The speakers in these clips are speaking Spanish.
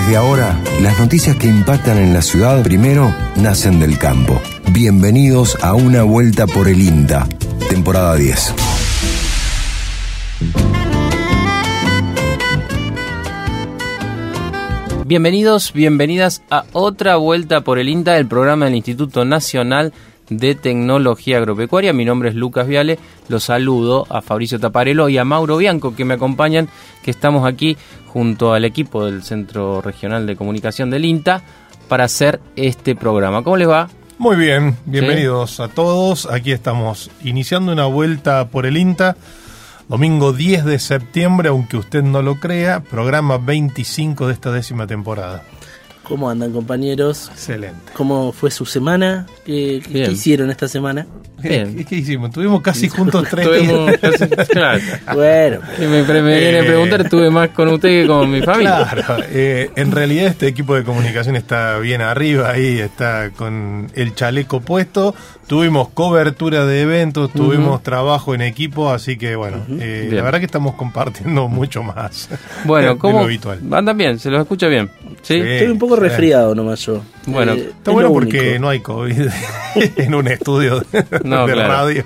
Desde ahora, las noticias que impactan en la ciudad primero nacen del campo. Bienvenidos a una vuelta por el INTA, temporada 10. Bienvenidos, bienvenidas a otra vuelta por el INTA, el programa del Instituto Nacional de Tecnología Agropecuaria. Mi nombre es Lucas Viale, los saludo a Fabricio Taparelo y a Mauro Bianco que me acompañan, que estamos aquí junto al equipo del Centro Regional de Comunicación del INTA para hacer este programa. ¿Cómo les va? Muy bien, bienvenidos a todos. Aquí estamos iniciando una vuelta por el INTA. Domingo 10 de septiembre, aunque usted no lo crea, programa 25 de esta décima temporada. ¿Cómo andan compañeros? Excelente. ¿Cómo fue su semana? ¿Qué, hicieron esta semana? Bien. ¿Qué, qué hicimos? Tuvimos casi juntos tres Estuvimos días. casi- claro. Bueno, Y me, pre- me viene a Eh. preguntar, estuve más con usted que con mi familia. Claro, eh, en realidad este equipo de comunicación está bien arriba, ahí está con el chaleco puesto. Tuvimos cobertura de eventos, tuvimos trabajo en equipo, así que bueno, eh, la verdad que estamos compartiendo mucho más. Bueno, de ¿cómo? lo habitual. Andan bien, se los escucha bien. ¿Sí? Sí. estoy un poco sí. resfriado nomás yo. Bueno, Eh, Está es bueno porque único. no hay COVID en un estudio No, de claro. radio.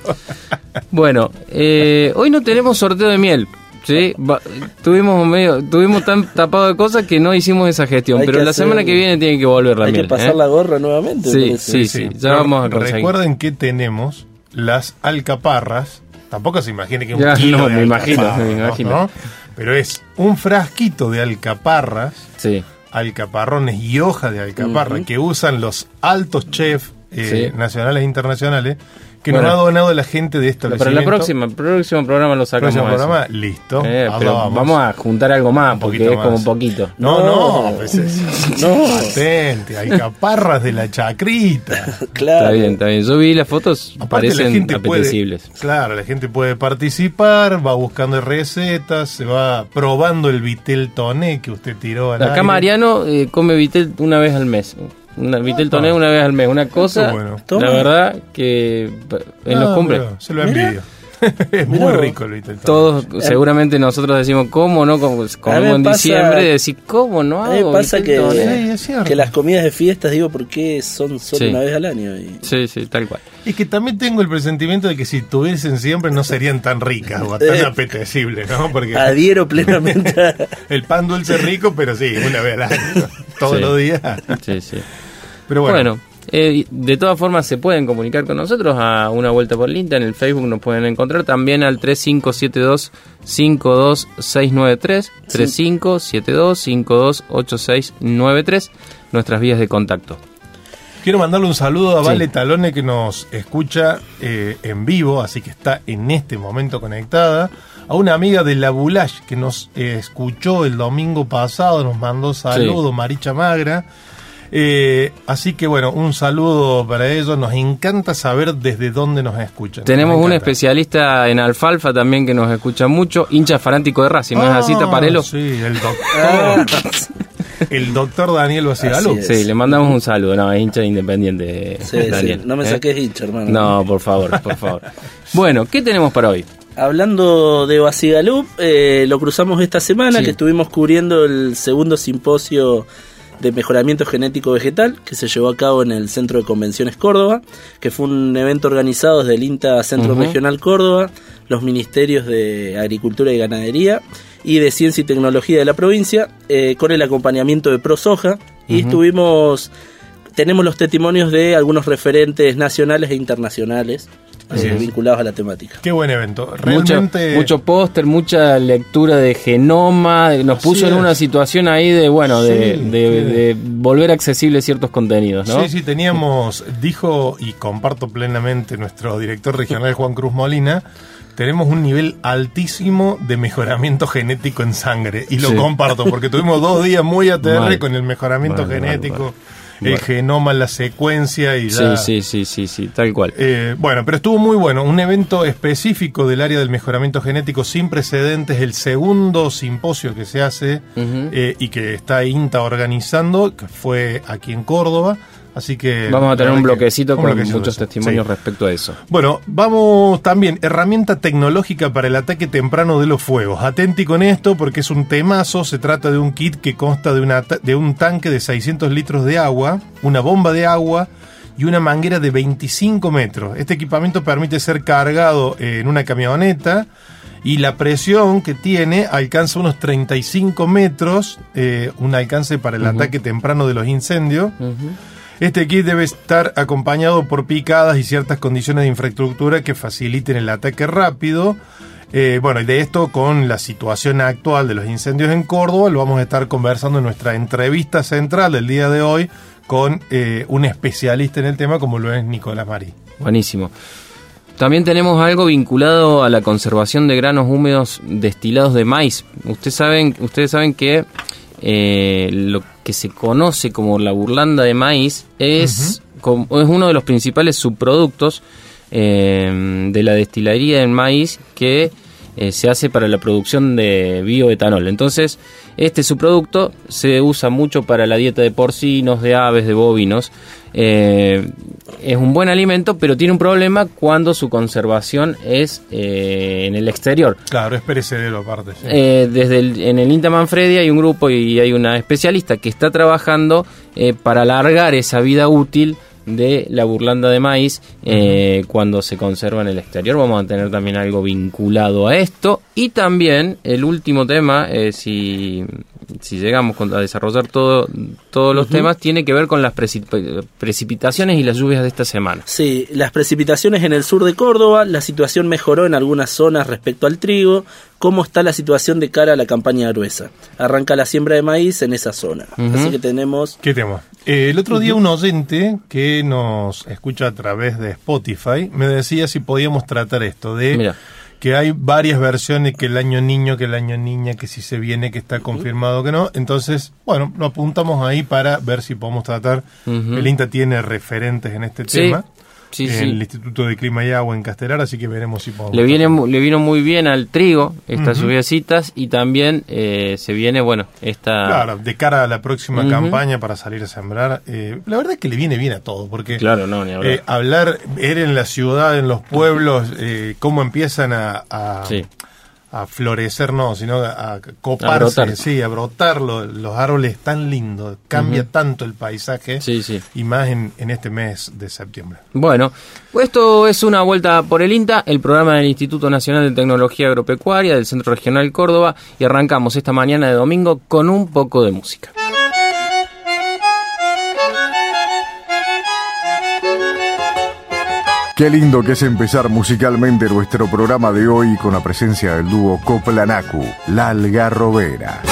Bueno, eh, hoy no tenemos sorteo de miel. ¿sí? Va- tuvimos medio, tuvimos tan tapado de cosas que no hicimos esa gestión. Hay pero la hacer- semana que viene tiene que volver la Hay miel. que pasar ¿eh? la gorra nuevamente. Sí, sí, sí. ya Pero vamos a conseguir. Recuerden que tenemos las alcaparras. Tampoco se imagine que es un Ya, kilo no, de me imagino, alcaparras, me ¿no? imagino. ¿no? Pero es un frasquito de alcaparras, Sí. alcaparrones y hoja de alcaparra que usan los altos chefs eh, Sí. nacionales e internacionales que Bueno. nos ha donado la gente de Para establecimiento. la próxima, el próximo programa lo sacamos. Próximo eso. programa, listo. Eh, pero vamos. a juntar algo más, porque es como un poquito. No, no, No. pues es- No. Atente, alcaparras de la chacrita. Claro. Está bien, está bien. Yo vi las fotos, Aparte, parecen la gente apetecibles. Puede, claro, la gente puede participar, va buscando recetas, se va probando el vitel toné que usted tiró al Acá aire. Mariano eh, come vitel una vez al mes. Una, vitel toné una vez al mes. Una cosa, bueno. La verdad, que en los Ah, cumples. Se lo envidio. es muy rico el vitel toné. Todos, seguramente nosotros decimos, ¿cómo no? Como, en pasa- diciembre, decir, ¿cómo no A mí me hago pasa que? Sí, que las comidas de fiestas, digo, ¿por qué son solo Sí. una vez al año? Y- Sí, sí, tal cual. Es que también tengo el presentimiento de que si tuviesen siempre no serían tan ricas o tan Eh. apetecibles, ¿no? Porque Adhiero plenamente el pan dulce es rico, pero sí, una vez al año, todos Sí. los días. Sí, sí. Pero bueno, Bueno, eh, de todas formas se pueden comunicar con nosotros a una vuelta por Linta. En el Facebook nos pueden encontrar también al 3572-52693. 3572-528693. Nuestras vías de contacto. Quiero mandarle un saludo a Sí. Vale Talone que nos escucha eh, en vivo, así que está en este momento conectada. A una amiga de La Boulash que nos eh, escuchó el domingo pasado, nos mandó saludo, Maricha Magra. Eh, así que bueno, un saludo para ellos. Nos encanta saber desde dónde nos escuchan. Tenemos Nos un especialista en alfalfa también que nos escucha mucho, hincha fanático de Racing, ¿no es así, Ah, Taparelo? Sí, el Ah, doctor. el doctor Daniel Basigalú. Sí, le mandamos un saludo, no, es hincha independiente, sí, sí, no me ¿eh? saques hincha, hermano. No, por favor, por favor. Bueno, ¿qué tenemos para hoy? Hablando de Basigalup, eh, lo cruzamos esta semana Sí. que estuvimos cubriendo el segundo simposio de mejoramiento genético vegetal que se llevó a cabo en el Centro de Convenciones Córdoba, que fue un evento organizado desde el INTA Centro. Regional Córdoba, los ministerios de Agricultura y Ganadería y de Ciencia y Tecnología de la provincia, eh, con el acompañamiento de ProSoja, y estuvimos, tenemos los testimonios de algunos referentes nacionales e internacionales eh, vinculados a la temática. Qué buen evento. Realmente. mucho póster, mucha lectura de genoma, nos Así puso en una situación ahí de, bueno, de, Sí, de- sí. de volver accesibles ciertos contenidos, ¿no? Sí, sí, teníamos, dijo y comparto plenamente nuestro director regional Juan Cruz Molina, tenemos un nivel altísimo de mejoramiento genético en sangre. Y lo Sí. comparto, porque tuvimos dos días muy ATR con el mejoramiento Mal, mal, genético, mal. El genoma, la secuencia y Sí, ya. sí, sí, sí, sí, tal cual. Eh, bueno, pero estuvo muy bueno. Un evento específico del área del mejoramiento genético sin precedentes, el segundo simposio que se hace eh, y que está INTA organizando, que fue aquí en Córdoba. Así que. Vamos a tener un bloquecito un con bloquecito muchos testimonios sí. respecto a eso. Bueno, vamos también, herramienta tecnológica para el ataque temprano de los fuegos. Atenti con esto porque es un temazo, se trata de un kit que consta de, una, de un tanque de 600 litros de agua, una bomba de agua y una manguera de 25 metros. Este equipamiento permite ser cargado en una camioneta y la presión que tiene alcanza unos 35 metros, eh, un alcance para el ataque temprano de los incendios. Este kit debe estar acompañado por picadas y ciertas condiciones de infraestructura que faciliten el ataque rápido. Eh, bueno, y de esto con la situación actual de los incendios en Córdoba, lo vamos a estar conversando en nuestra entrevista central del día de hoy con eh, un especialista en el tema como lo es Nicolás Marí. Buenísimo. También tenemos algo vinculado a la conservación de granos húmedos destilados de maíz. Ustedes saben, ustedes saben que eh, que se conoce como la burlanda de maíz es, com- es uno de los principales subproductos eh, de la destilería del maíz que eh, se hace para la producción de bioetanol. Entonces, este subproducto se usa mucho para la dieta de porcinos, de aves, de bovinos. Eh, es un buen alimento, pero tiene un problema cuando su conservación es eh, en el exterior. Claro, es perecedero aparte. sí. Eh, desde el, en el INTA Manfredi hay un grupo y hay una especialista que está trabajando para alargar esa vida útil de la burlanda de maíz eh, cuando se conserva en el exterior. Vamos a tener también algo vinculado a esto. Y también el último tema, eh, si, si llegamos con- a desarrollar todo, todos los temas, tiene que ver con las precip- precipitaciones y las lluvias de esta semana. Sí, las precipitaciones en el sur de Córdoba, la situación mejoró en algunas zonas respecto al trigo. ¿Cómo está la situación de cara a la campaña gruesa? Arranca la siembra de maíz en esa zona. Así que tenemos... ¿Qué tema? Eh, el otro día un oyente que nos escucha a través de Spotify me decía si podíamos tratar esto de Mira. Que hay varias versiones, que el año niño, que el año niña, que si se viene, que está confirmado, que no. Entonces, bueno, lo apuntamos ahí para ver si podemos tratar. Ujú. El INTA tiene referentes en este Sí, tema. Sí, en sí. el Instituto de Clima y Agua en Castelar, así que veremos si podemos. Le, viene, le vino muy bien al trigo estas lluviecitas y también eh, se viene, bueno, esta... Claro, de cara a la próxima campaña para salir a sembrar, eh, la verdad es que le viene bien a todo, porque Claro, no, ni hablar. Eh, hablar, ver en la ciudad, en los pueblos, eh, cómo empiezan a, a, Sí. A florecer, no, sino a, a coparse, A sí, a brotar lo- los árboles tan lindos, cambia tanto el paisaje, Sí, sí. y más en, en este mes de septiembre. Bueno, esto es una vuelta por el INTA, el programa del Instituto Nacional de Tecnología Agropecuaria del Centro Regional Córdoba y arrancamos esta mañana de domingo con un poco de música. Qué lindo que es empezar musicalmente nuestro programa de hoy con la presencia del dúo Coplanacu, La Algarrobera.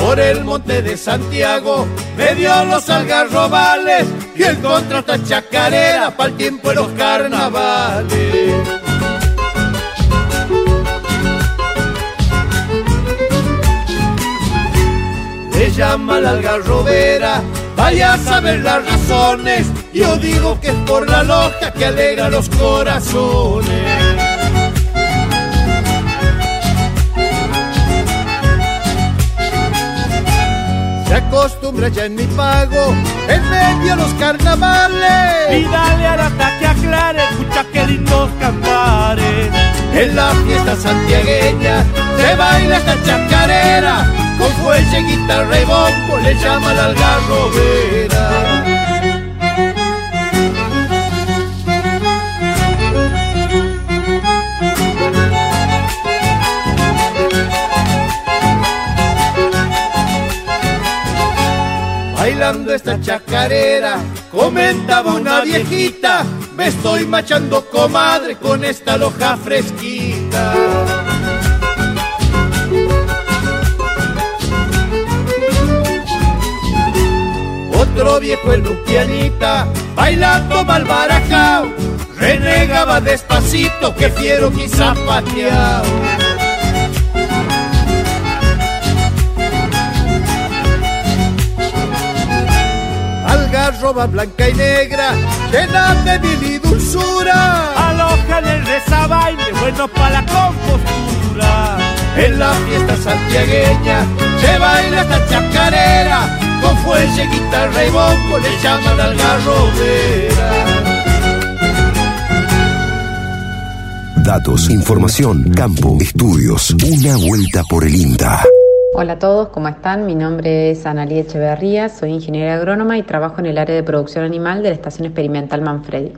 Por el monte de Santiago me dio los algarrobales y el contrato chacarera para el tiempo de los carnavales. Le llama la algarrobera, vaya a saber las razones. Yo digo que es por la loja que alegra los corazones. Se acostumbra ya en mi pago, en medio de los carnavales. Y dale al ataque aclare, escucha qué lindos cantares. En la fiesta santiagueña se baila esta chacarera, con fuelle, guitarra y bombo le llama la algarrobera. Bailando esta chacarera, comentaba una viejita, me estoy machando comadre con esta loja fresquita. Otro viejo en Lupianita, bailando mal barajao, renegaba despacito que fiero quizá pateado. Algarroba blanca y negra, llena de mil y dulzura. Aloja en el rezabaile, bueno para la compostura. En la fiesta santiagueña se baila esta chacarera con fuelle, guitarra y bombo le llaman algarrobera. Datos, información, campo, estudios. Una vuelta por el INTA. Hola a todos, ¿cómo están? Mi nombre es Analí Echeverría, soy ingeniera agrónoma y trabajo en el área de producción animal de la Estación Experimental Manfredi.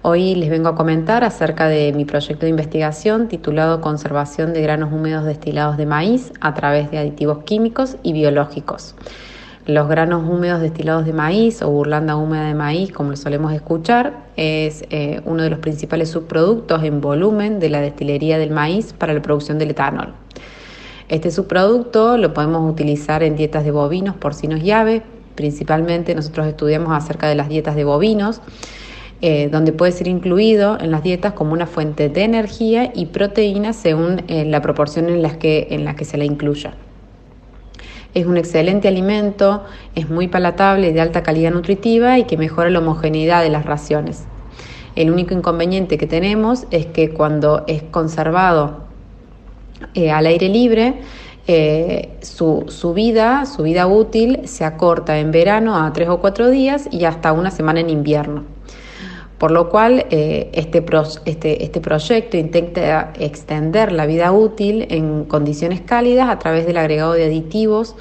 Hoy les vengo a comentar acerca de mi proyecto de investigación titulado Conservación de granos húmedos destilados de maíz a través de aditivos químicos y biológicos. Los granos húmedos destilados de maíz o burlanda húmeda de maíz, como lo solemos escuchar, es eh, uno de los principales subproductos en volumen de la destilería del maíz para la producción del etanol. Este subproducto lo podemos utilizar en dietas de bovinos, porcinos y aves. Principalmente nosotros estudiamos acerca de las dietas de bovinos, eh, donde puede ser incluido en las dietas como una fuente de energía y proteína según eh, la proporción en la, que, en que se la incluya. Es un excelente alimento, es muy palatable, de alta calidad nutritiva y que mejora la homogeneidad de las raciones. El único inconveniente que tenemos es que cuando es conservado eh, al aire libre, eh, su, su, vida, su vida útil se acorta en verano a tres o cuatro días y hasta una semana en invierno. Por lo cual, eh, este, este, este, proyecto intenta extender la vida útil en condiciones cálidas a través del agregado de aditivos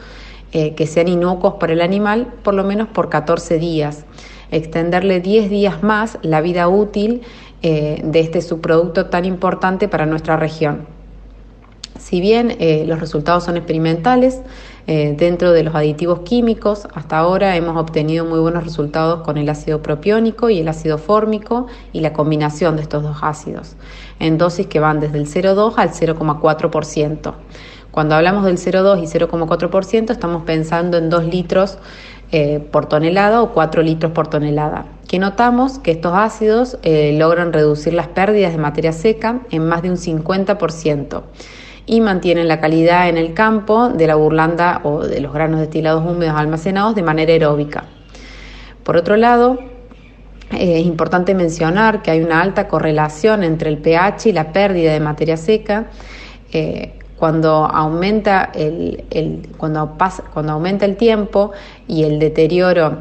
que sean inocuos para el animal, por lo menos por 14 días. Extenderle 10 días más la vida útil de este subproducto tan importante para nuestra región. Si bien eh, los resultados son experimentales, eh, dentro de los aditivos químicos, hasta ahora hemos obtenido muy buenos resultados con el ácido propiónico y el ácido fórmico y la combinación de estos dos ácidos, en dosis que van desde el 0,2 al 0,4%. Cuando hablamos del 0,2 y 0,4%, estamos pensando en 2 litros eh, por tonelada o 4 litros por tonelada. Que notamos que estos ácidos logran reducir las pérdidas de materia seca en más de un 50% y mantienen la calidad en el campo de la burlanda o de los granos destilados húmedos almacenados de manera aeróbica. Por otro lado, es importante mencionar que hay una alta correlación entre el pH y la pérdida de materia seca. Eh, cuando aumenta el, cuando, pasa, cuando aumenta el tiempo y el deterioro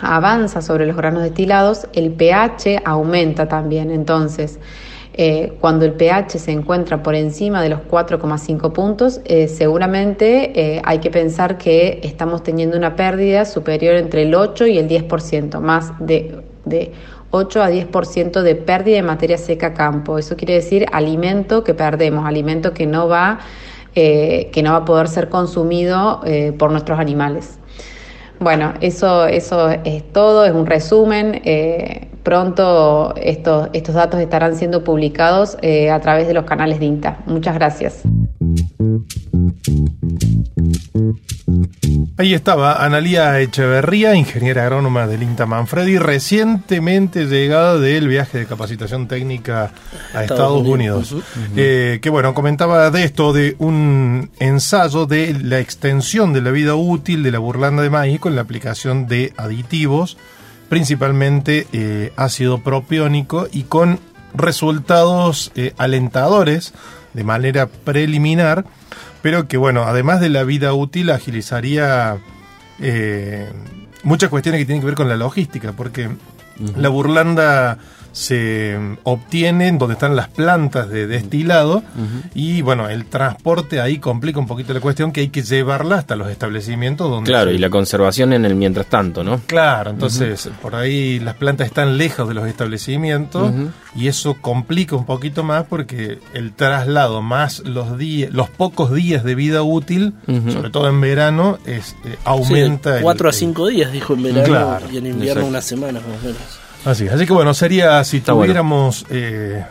avanza sobre los granos destilados, el pH aumenta también. Entonces, eh, cuando el pH se encuentra por encima de los 4,5 puntos, eh, seguramente eh, hay que pensar que estamos teniendo una pérdida superior entre el 8 y el 10%, más de, de 8 a 10% de pérdida de materia seca campo. Eso quiere decir alimento que perdemos, alimento que no va, que no va a poder ser consumido por nuestros animales. Bueno, eso, eso es todo, es un resumen. Pronto estos, estos datos estarán siendo publicados eh, a través de los canales de INTA. Muchas gracias. Ahí estaba Analía Echeverría, ingeniera agrónoma del INTA Manfredi, recientemente llegada del viaje de capacitación técnica a Estados, Unidos. Eh, que bueno, comentaba de esto, de un ensayo de la extensión de la vida útil de la burlanda de maíz con la aplicación de aditivos principalmente eh, ácido propiónico y con resultados eh, alentadores de manera preliminar, pero que bueno, además de la vida útil agilizaría eh, muchas cuestiones que tienen que ver con la logística, porque la burlanda se obtienen donde están las plantas de destilado y bueno, el transporte ahí complica un poquito la cuestión que hay que llevarla hasta los establecimientos donde... Claro, y la conservación en el mientras tanto, ¿no? Claro, entonces por ahí las plantas están lejos de los establecimientos y eso complica un poquito más porque el traslado más los días, los pocos días de vida útil, sobre todo en verano, es eh, aumenta... cuatro a cinco días, dijo en verano, y en invierno una semana más o menos. Así, así que bueno, sería si tuviéramos eh,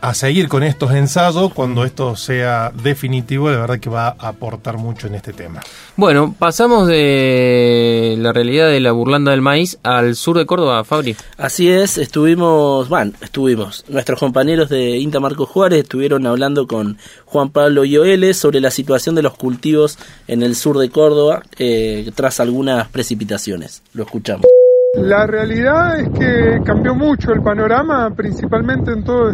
a seguir con estos ensayos, cuando esto sea definitivo, de verdad que va a aportar mucho en este tema. Bueno, pasamos de la realidad de la burlanda del maíz al sur de Córdoba, Fabri. Así es, estuvimos, bueno, estuvimos, nuestros compañeros de Inta Marco Juárez estuvieron hablando con Juan Pablo Yoeles sobre la situación de los cultivos en el sur de Córdoba eh, tras algunas precipitaciones. Lo escuchamos. La realidad es que cambió mucho el panorama, principalmente en toda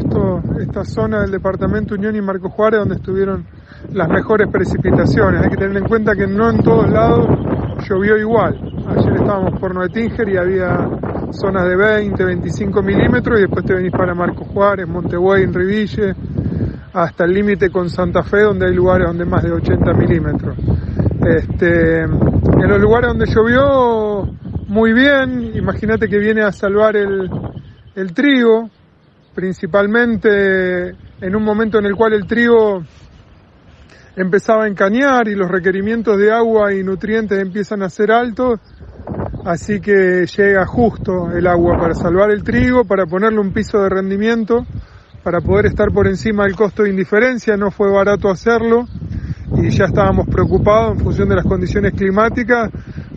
esta zona del departamento Unión y Marco Juárez, donde estuvieron las mejores precipitaciones. Hay que tener en cuenta que no en todos lados llovió igual. Ayer estábamos por Noetinger y había zonas de 20, 25 milímetros y después te venís para Marco Juárez, Montevideo, Riville, hasta el límite con Santa Fe donde hay lugares donde más de 80 milímetros. Este, en los lugares donde llovió muy bien, imagínate que viene a salvar el, trigo, principalmente en un momento en el cual el trigo empezaba a encañar y los requerimientos de agua y nutrientes empiezan a ser altos, así que llega justo el agua para salvar el trigo, para ponerle un piso de rendimiento, para poder estar por encima del costo de indiferencia, no fue barato hacerlo y ya estábamos preocupados en función de las condiciones climáticas,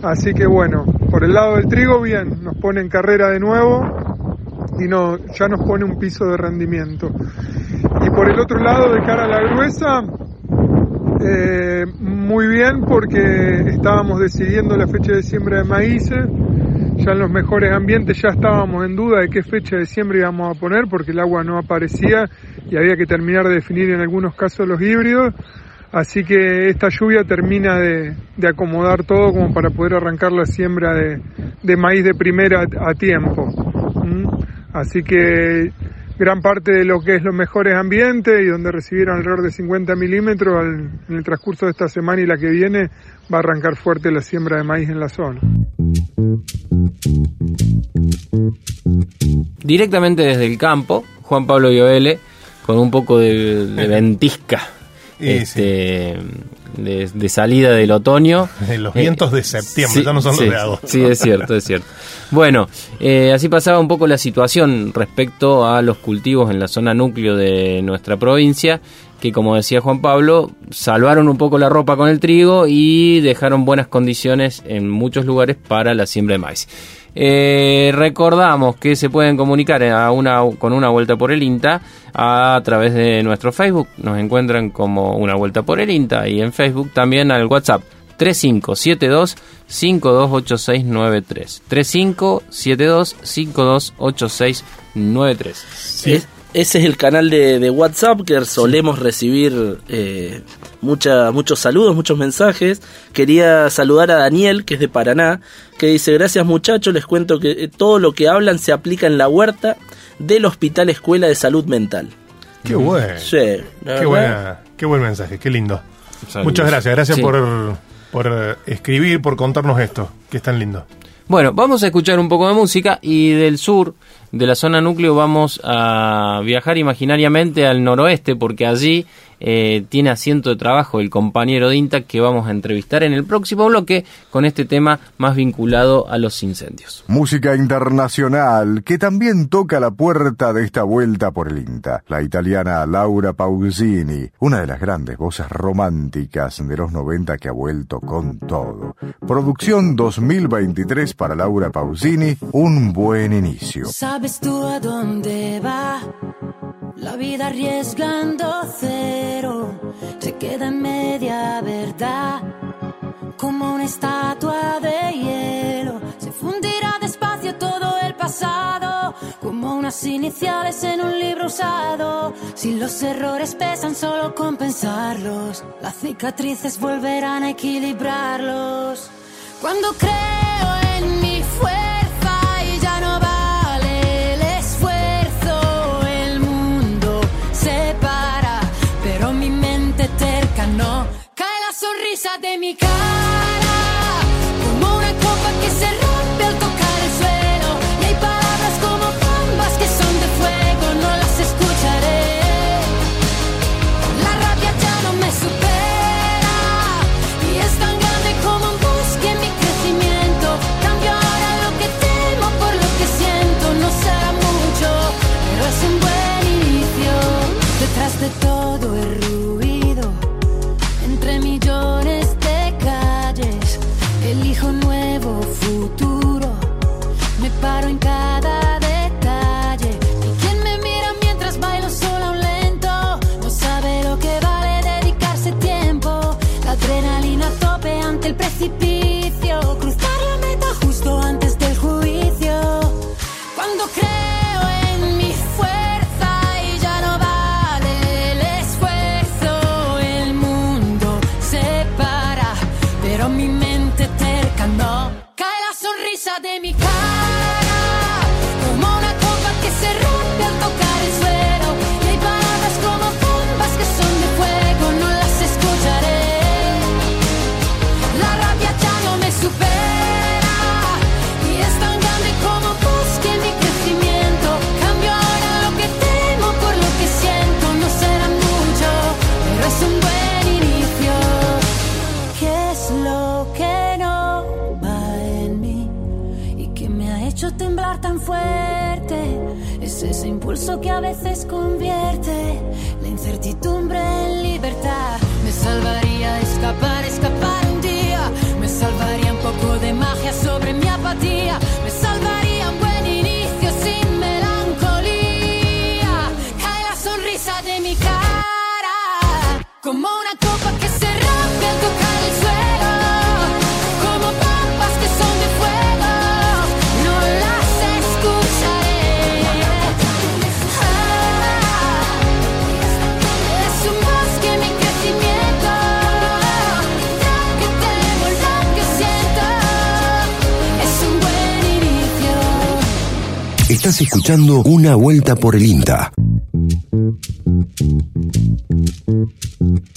así que bueno, por el lado del trigo bien, nos pone en carrera de nuevo y no, ya nos pone un piso de rendimiento. Y por el otro lado, de cara a la gruesa, eh, muy bien porque estábamos decidiendo la fecha de siembra de maíces, ya en los mejores ambientes ya estábamos en duda de qué fecha de siembra íbamos a poner porque el agua no aparecía y había que terminar de definir en algunos casos los híbridos. Así que esta lluvia termina de, acomodar todo como para poder arrancar la siembra de, maíz de primera a, tiempo. ¿Mm? Así que gran parte de lo que es los mejores ambientes y donde recibieron alrededor de 50 milímetros en el transcurso de esta semana y la que viene va a arrancar fuerte la siembra de maíz en la zona. Directamente desde el campo, Juan Pablo Lloele, con un poco de, de ventisca este, de, salida del otoño. los vientos de septiembre, ya no son los de agosto. Sí, es cierto, es cierto. Bueno, eh, así pasaba un poco la situación respecto a los cultivos en la zona núcleo de nuestra provincia, que como decía Juan Pablo, salvaron un poco la ropa con el trigo y dejaron buenas condiciones en muchos lugares para la siembra de maíz. Eh, recordamos que se pueden comunicar a una, con una vuelta por el INTA a través de nuestro Facebook. Nos encuentran como una vuelta por el INTA y en Facebook también al WhatsApp 3572 528693. 3572 528693. Sí. Ese es el canal de, WhatsApp que solemos recibir eh, muchos saludos, muchos mensajes. Quería saludar a Daniel, que es de Paraná, que dice, gracias muchachos, les cuento que eh, todo lo que hablan se aplica en la huerta del Hospital Escuela de Salud Mental. Qué bueno. Sí, qué, buena, qué buen mensaje, qué lindo. Muchas gracias, gracias por, por eh, escribir, por contarnos esto, que es tan lindo. Bueno, vamos a escuchar un poco de música y del sur, de la zona núcleo, vamos a viajar imaginariamente al noroeste porque allí eh, tiene asiento de trabajo el compañero Dinta que vamos a entrevistar en el próximo bloque con este tema más vinculado a los incendios. Música internacional que también toca la puerta de esta vuelta por el INTA. La italiana Laura Pausini, una de las grandes voces románticas de los 90 que ha vuelto con todo. Producción 2023 para Laura Pausini, un buen inicio. ¿Sabes tú a dónde va? La vida arriesgando cero se queda en media verdad. Como una estatua de hielo se fundirá despacio todo el pasado. Como unas iniciales en un libro usado. Si los errores pesan, solo compensarlos. Las cicatrices volverán a equilibrarlos. Cuando creo en mi fuerza sonrisa de mi cara, como una copa que se rompe al tocar el suelo. Y hay palabras como bombas que son de fuego, no las escucharé. La rabia ya no me supera y es tan grande como un bosque en mi crecimiento. Cambio ahora lo que temo por lo que siento, no será mucho, pero es un buen inicio. Detrás de todo me paro en Impulso que a veces convierte la incertidumbre en libertad. Me salvaría escapar, escapar un día. Me salvaría un poco de magia sobre mi apatía. Estás escuchando Una Vuelta por el INTA.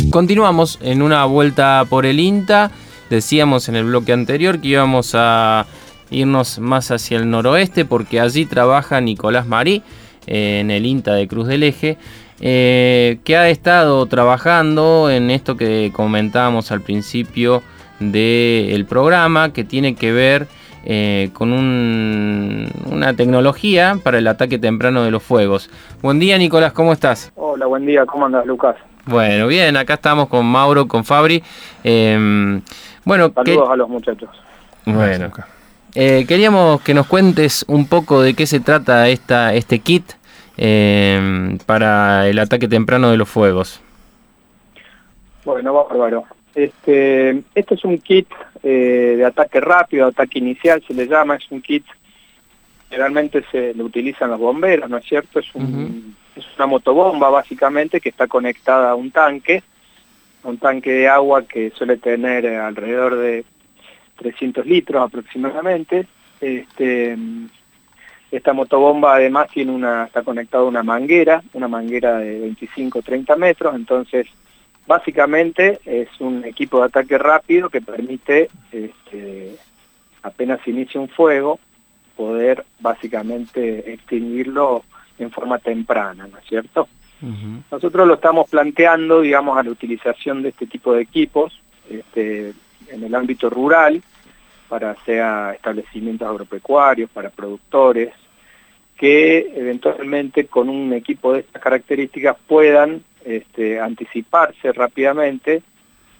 Continuamos en una vuelta por el INTA. Decíamos en el bloque anterior que íbamos a irnos más hacia el noroeste porque allí trabaja Nicolás Marí eh, en el INTA de Cruz del Eje, eh, que ha estado trabajando en esto que comentábamos al principio del programa, que tiene que ver eh, con un- una tecnología para el ataque temprano de los fuegos. Buen día Nicolás, ¿cómo estás? Hola, buen día, ¿cómo andas, Lucas? Bueno, bien, acá estamos con Mauro, con Fabri. Eh, bueno, que- Saludos a los muchachos. bueno. Eh, queríamos que nos cuentes un poco de qué se trata esta, este kit eh, para el ataque temprano de los fuegos. Bueno, bárbaro. Este, este es un kit eh, de ataque rápido, ataque inicial se le llama, es un kit generalmente se lo utilizan los bomberos, ¿no es cierto? Es, un, es una motobomba básicamente que está conectada a un tanque, a un tanque de agua que suele tener eh, alrededor de 300 litros aproximadamente. Este, esta motobomba además tiene una, está conectada a una manguera, una manguera de 25-30 metros, entonces básicamente es un equipo de ataque rápido que permite, este, apenas inicia un fuego, poder básicamente extinguirlo en forma temprana, ¿no es cierto? Nosotros lo estamos planteando, digamos, a la utilización de este tipo de equipos este, en el ámbito rural, para sea establecimientos agropecuarios, para productores, que eventualmente con un equipo de estas características puedan este, anticiparse rápidamente,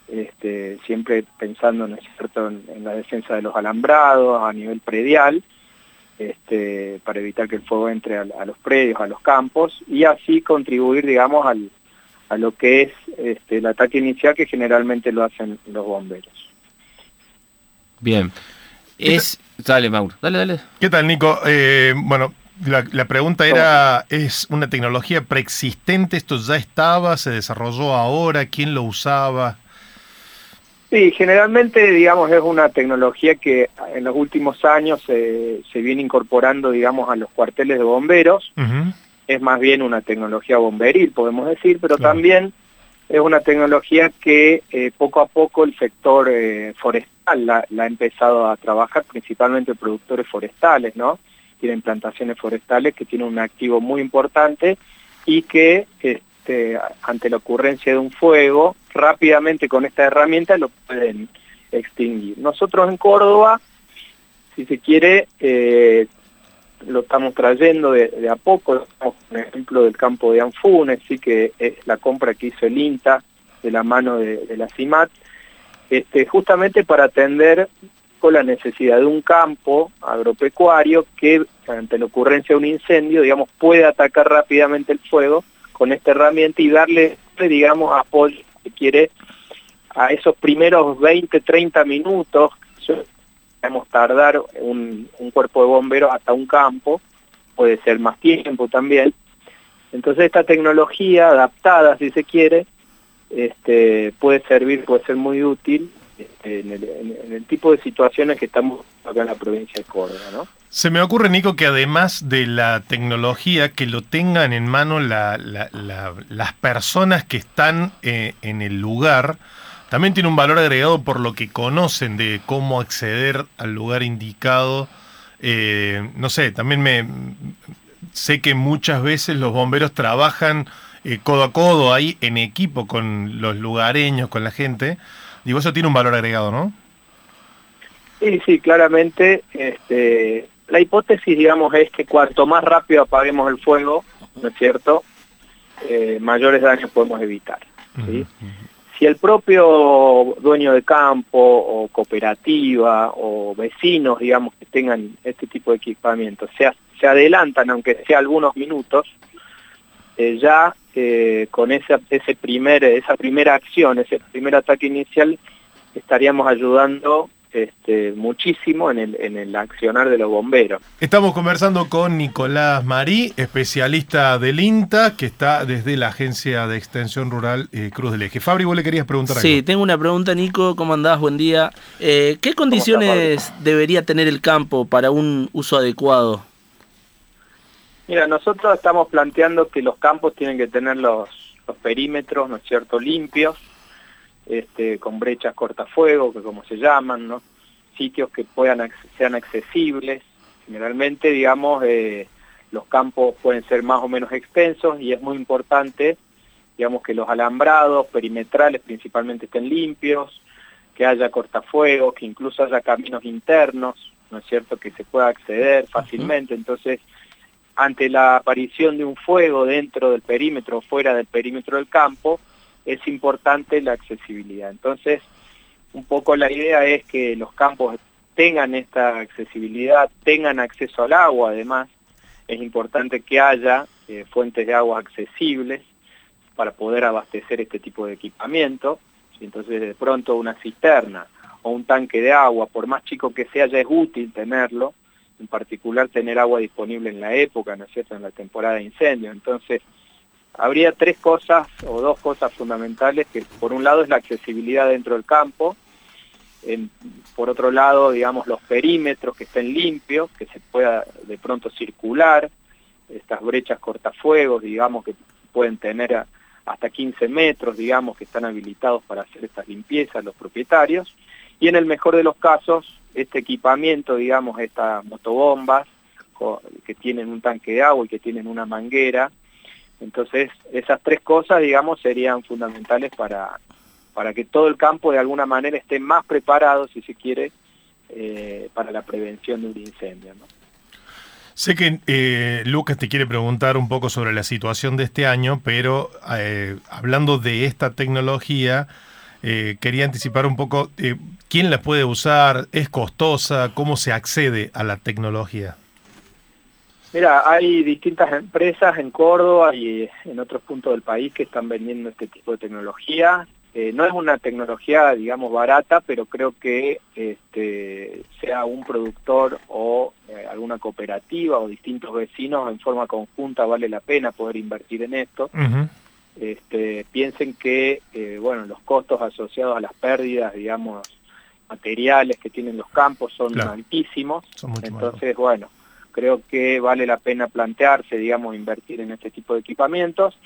este, siempre pensando ¿no es cierto? En, en la defensa de los alambrados a nivel predial, este, para evitar que el fuego entre a, a los predios, a los campos, y así contribuir, digamos, al, a lo que es este, el ataque inicial que generalmente lo hacen los bomberos. Bien. Es. Dale, Mauro. Dale, dale. ¿Qué tal, Nico? Eh, bueno, la, la pregunta era, ¿es una tecnología preexistente? ¿Esto ya estaba? ¿Se desarrolló ahora? ¿Quién lo usaba? Sí, generalmente, digamos, es una tecnología que en los últimos años se se viene incorporando, digamos, a los cuarteles de bomberos. Es más bien una tecnología bomberil, podemos decir, pero también es una tecnología que eh, poco a poco el sector eh, forestal la, la ha empezado a trabajar, principalmente productores forestales, ¿no? Tienen plantaciones forestales que tienen un activo muy importante y que este, ante la ocurrencia de un fuego, rápidamente con esta herramienta lo pueden extinguir. Nosotros en Córdoba, si se quiere, eh, lo estamos trayendo de, de a poco, por ejemplo del campo de Anfunes, sí que es la compra que hizo el INTA de la mano de, de la CIMAT, este, justamente para atender la necesidad de un campo agropecuario que ante la ocurrencia de un incendio, digamos, puede atacar rápidamente el fuego con esta herramienta y darle, digamos, apoyo que quiere a esos primeros 20, 30 minutos, podemos tardar un, un cuerpo de bomberos hasta un campo, puede ser más tiempo también. Entonces esta tecnología adaptada, si se quiere, este, puede servir, puede ser muy útil en, el, tipo de situaciones que estamos acá en la provincia de Córdoba, ¿no? Se me ocurre, Nico, que además de la tecnología, que lo tengan en mano la, la, las personas que están eh, en el lugar, también tiene un valor agregado por lo que conocen de cómo acceder al lugar indicado. Eh, no sé, también me sé que muchas veces los bomberos trabajan eh, codo a codo ahí en equipo con los lugareños, con la gente. Digo, eso tiene un valor agregado, ¿no? Sí, sí, claramente. Este, la hipótesis, digamos, es que cuanto más rápido apaguemos el fuego, ¿no es cierto?, eh, mayores daños podemos evitar. ¿sí? Si el propio dueño de campo o cooperativa o vecinos, digamos, que tengan este tipo de equipamiento, se, se adelantan, aunque sea algunos minutos, eh, ya eh, con esa, ese primer, esa primera acción, ese primer ataque inicial, estaríamos ayudando este, muchísimo en el, en el accionar de los bomberos. Estamos conversando con Nicolás Marí, especialista del INTA, que está desde la Agencia de Extensión Rural eh, Cruz del Eje. Fabri, vos le querías preguntar Sí, tengo una pregunta, Nico. ¿Cómo andás? Buen día. Eh, ¿Qué condiciones debería tener el campo para un uso adecuado? Mira, nosotros estamos planteando que los campos tienen que tener los, los perímetros, ¿no es cierto?, limpios, este, con brechas cortafuego, que como se llaman, ¿no? sitios que puedan sean accesibles. Generalmente, digamos, eh, los campos pueden ser más o menos extensos y es muy importante, digamos, que los alambrados perimetrales principalmente estén limpios, que haya cortafuegos, que incluso haya caminos internos, ¿no es cierto?, que se pueda acceder fácilmente. Entonces, ante la aparición de un fuego dentro del perímetro o fuera del perímetro del campo, es importante la accesibilidad. Entonces, un poco la idea es que los campos tengan esta accesibilidad, tengan acceso al agua, además, es importante que haya eh, fuentes de agua accesibles para poder abastecer este tipo de equipamiento. Entonces, de pronto una cisterna o un tanque de agua, por más chico que sea, ya es útil tenerlo, en particular tener agua disponible en la época, ¿no es en la temporada de incendio. Entonces, habría tres cosas o dos cosas fundamentales que por un lado es la accesibilidad dentro del campo, por otro lado, digamos, los perímetros que estén limpios, que se pueda de pronto circular, estas brechas cortafuegos, digamos, que pueden tener hasta 15 metros, digamos, que están habilitados para hacer estas limpiezas los propietarios, y en el mejor de los casos, este equipamiento, digamos, estas motobombas, que tienen un tanque de agua y que tienen una manguera, entonces, esas tres cosas, digamos, serían fundamentales para, para que todo el campo de alguna manera esté más preparado, si se quiere, eh, para la prevención de un incendio. Sé que eh, Lucas te quiere preguntar un poco sobre la situación de este año, pero eh, hablando de esta tecnología, quería anticipar un poco quién la puede usar, es costosa, cómo se accede a la tecnología. Mira, hay distintas empresas en Córdoba y en otros puntos del país que están vendiendo este tipo de tecnología. Eh, no es una tecnología, digamos, barata, pero creo que este, sea un productor o eh, alguna cooperativa o distintos vecinos en forma conjunta vale la pena poder invertir en esto. Este, piensen que, eh, bueno, los costos asociados a las pérdidas, digamos, materiales que tienen los campos son altísimos. Entonces, bueno, creo que vale la pena plantearse, digamos, invertir en este tipo de equipamientos.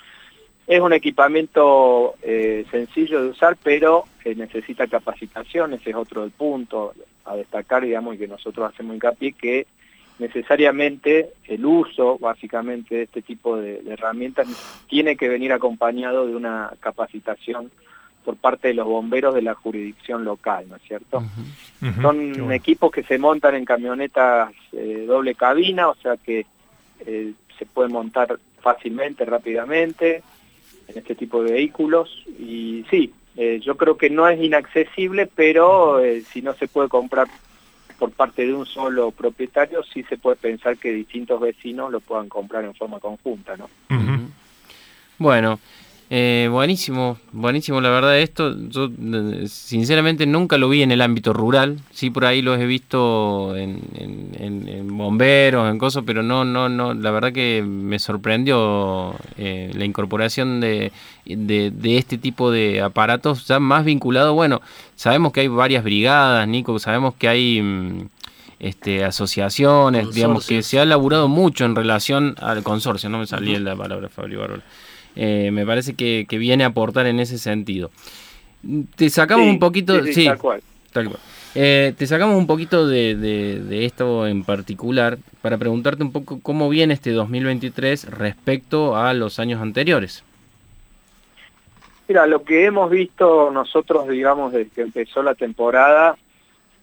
Es un equipamiento eh, sencillo de usar, pero necesita capacitación, ese es otro del punto a destacar, digamos, y que nosotros hacemos hincapié, que necesariamente el uso, básicamente, de este tipo de herramientas tiene que venir acompañado de una capacitación por parte de los bomberos de la jurisdicción local, ¿no es cierto? Son equipos que se montan en camionetas eh, doble cabina, o sea que eh, se puede montar fácilmente, rápidamente, en este tipo de vehículos. Y sí, eh, yo creo que no es inaccesible, pero si no se puede comprar por parte de un solo propietario, sí se puede pensar que distintos vecinos lo puedan comprar en forma conjunta, ¿no? Bueno, Eh, buenísimo, buenísimo la verdad esto. Yo eh, sinceramente nunca lo vi en el ámbito rural. Sí, por ahí los he visto en, bomberos, en cosas, pero no, no, no. La verdad que me sorprendió eh, la incorporación de, de, este tipo de aparatos ya más vinculado. Bueno, sabemos que hay varias brigadas, Nico, sabemos que hay mm, este, asociaciones, digamos que se ha laburado mucho en relación al consorcio. No me salía la palabra, Fabio Barbola. Eh, me parece que, viene a aportar en ese sentido. Te sacamos un poquito... Sí, tal cual. Eh, te sacamos un poquito de, esto en particular para preguntarte un poco cómo viene este 2023 respecto a los años anteriores. Mira, lo que hemos visto nosotros, digamos, desde que empezó la temporada,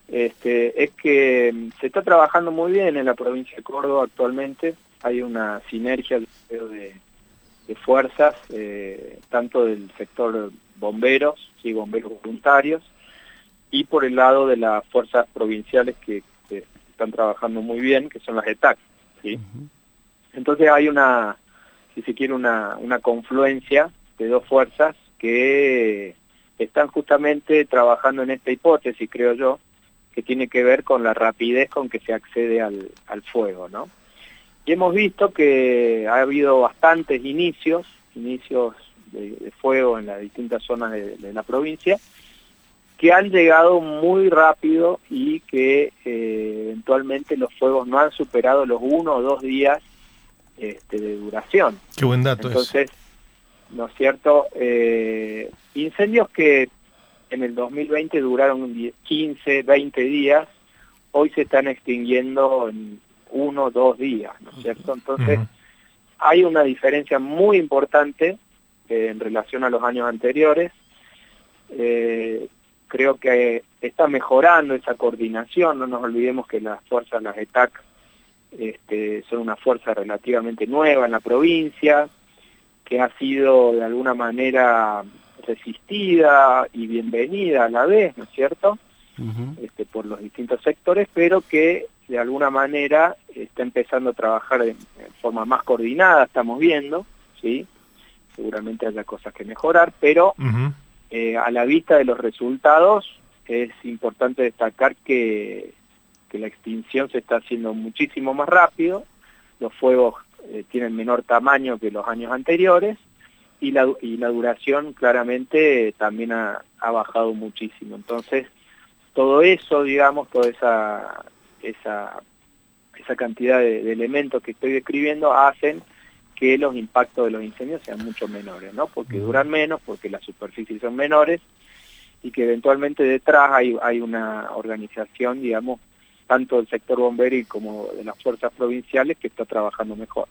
este, es que se está trabajando muy bien en la provincia de Córdoba actualmente. Hay una sinergia de, de fuerzas, eh, tanto del sector bomberos, y bomberos voluntarios, y por el lado de las fuerzas provinciales que, están trabajando muy bien, que son las ETAC. ¿sí? Entonces hay una, si se quiere, una, una confluencia de dos fuerzas que están justamente trabajando en esta hipótesis, creo yo, que tiene que ver con la rapidez con que se accede al, al fuego, ¿no? Y hemos visto que ha habido bastantes inicios, inicios de, fuego en las distintas zonas de, la provincia, que han llegado muy rápido y que eh, eventualmente los fuegos no han superado los uno o dos días este, de duración. Qué buen dato Entonces, ¿no es cierto? Eh, incendios que en el 2020 duraron 15, 20 días, hoy se están extinguiendo en uno o dos días, ¿no es cierto? Entonces, hay una diferencia muy importante eh, en relación a los años anteriores. Eh, creo que está mejorando esa coordinación, no nos olvidemos que las fuerzas, las ETAC, este, son una fuerza relativamente nueva en la provincia, que ha sido de alguna manera resistida y bienvenida a la vez, ¿no es cierto? este, por los distintos sectores, pero que de alguna manera está empezando a trabajar de, forma más coordinada, estamos viendo, ¿sí? seguramente haya cosas que mejorar, pero eh, a la vista de los resultados es importante destacar que, que, la extinción se está haciendo muchísimo más rápido, los fuegos eh, tienen menor tamaño que los años anteriores, y la, y la duración claramente también ha, ha bajado muchísimo. Entonces, todo eso, digamos, toda esa, esa, esa cantidad de, elementos que estoy describiendo hacen que los impactos de los incendios sean mucho menores, ¿no? Porque duran menos, porque las superficies son menores y que eventualmente detrás hay, hay una organización, digamos, tanto del sector bombero como de las fuerzas provinciales que está trabajando mejor.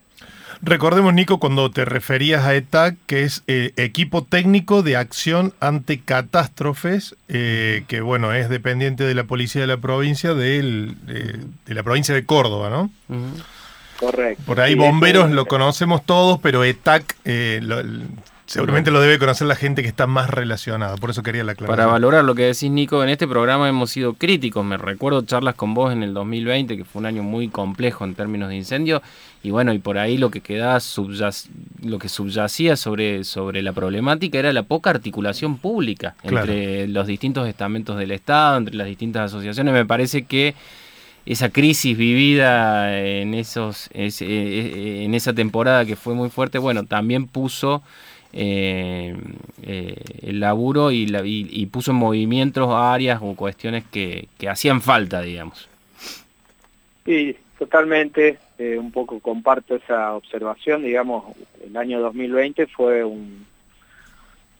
Recordemos, Nico, cuando te referías a ETAC, que es eh, Equipo Técnico de Acción ante Catástrofes, eh, que bueno, es dependiente de la Policía de la Provincia de, la provincia de Córdoba, ¿no? Correcto. Por ahí bomberos lo conocemos todos, pero ETAC eh, Seguramente lo debe conocer la gente que está más relacionada, por eso quería la aclaración. Para valorar lo que decís, Nico, en este programa hemos sido críticos. Me recuerdo charlas con vos en el 2020, que fue un año muy complejo en términos de incendio, y bueno, y por ahí lo que quedaba, lo que subyacía sobre, sobre la problemática era la poca articulación pública entre los distintos estamentos del Estado, entre las distintas asociaciones. Me parece que esa crisis vivida en, esos, eh, eh, en esa temporada que fue muy fuerte, bueno, también puso eh, eh, el laburo y, la, y, puso en movimientos áreas o cuestiones que, hacían falta, digamos. Sí, totalmente, eh, un poco comparto esa observación, digamos, el año 2020 fue un,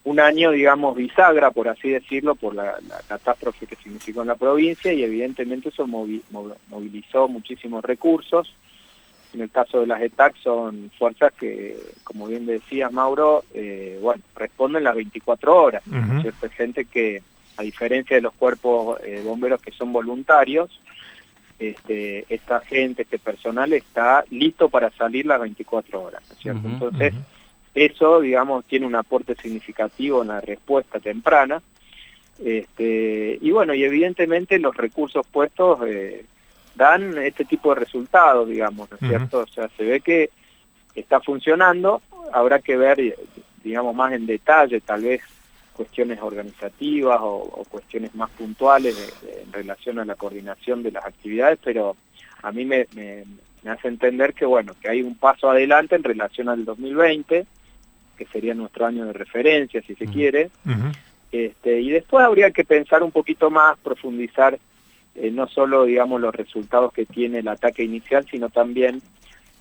un año, digamos, bisagra, por así decirlo, por la, catástrofe que significó en la provincia y evidentemente eso movilizó muchísimos recursos en el caso de las ETAC son fuerzas que, como bien decía Mauro, eh, bueno, responden las 24 horas. Uh gente que, a diferencia de los cuerpos eh, bomberos que son voluntarios, este, esta gente, este personal está listo para salir las 24 horas, cierto? Entonces, eso, digamos, tiene un aporte significativo en la respuesta temprana. Este, y bueno, y evidentemente los recursos puestos eh, dan este tipo de resultados, digamos, ¿no es cierto? O sea, se ve que está funcionando, habrá que ver, digamos, más en detalle, tal vez cuestiones organizativas o, cuestiones más puntuales en relación a la coordinación de las actividades, pero a mí me, me, hace entender que, bueno, que hay un paso adelante en relación al 2020, que sería nuestro año de referencia, si se quiere, este, y después habría que pensar un poquito más, profundizar eh, no solo, digamos, los resultados que tiene el ataque inicial, sino también,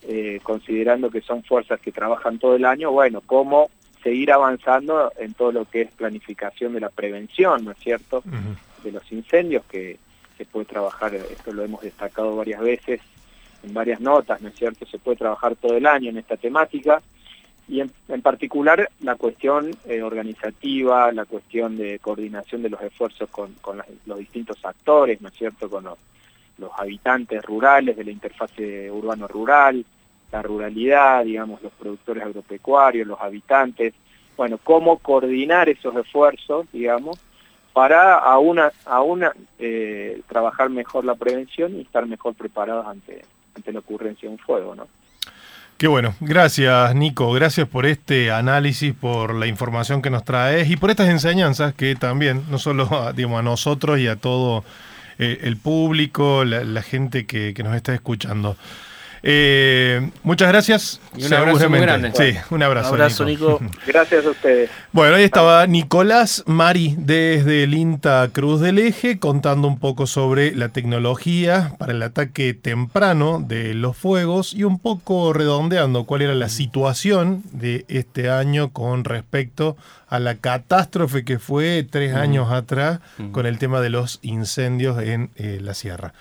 eh, considerando que son fuerzas que trabajan todo el año, bueno, cómo seguir avanzando en todo lo que es planificación de la prevención, ¿no es cierto?, de los incendios, que se puede trabajar, esto lo hemos destacado varias veces en varias notas, ¿no es cierto?, se puede trabajar todo el año en esta temática, y en, particular la cuestión eh, organizativa, la cuestión de coordinación de los esfuerzos con, los distintos actores, ¿no es cierto?, con los, habitantes rurales de la interfase urbano-rural, la ruralidad, digamos, los productores agropecuarios, los habitantes, bueno, cómo coordinar esos esfuerzos, digamos, para aún eh, trabajar mejor la prevención y estar mejor preparados ante, ante la ocurrencia de un fuego, ¿no? Qué bueno, gracias Nico, gracias por este análisis, por la información que nos traes y por estas enseñanzas que también, no solo a, nosotros y a todo eh, el público, la, gente que nos está escuchando. Eh, muchas gracias. Y un abrazo muy grande. Sí, un abrazo. Un abrazo, Nico. Gracias a ustedes. Bueno, ahí estaba Nicolás Mari desde el INTA Cruz del Eje contando un poco sobre la tecnología para el ataque temprano de los fuegos y un poco redondeando cuál era la situación de este año con respecto a la catástrofe que fue tres años atrás con el tema de los incendios en eh, la sierra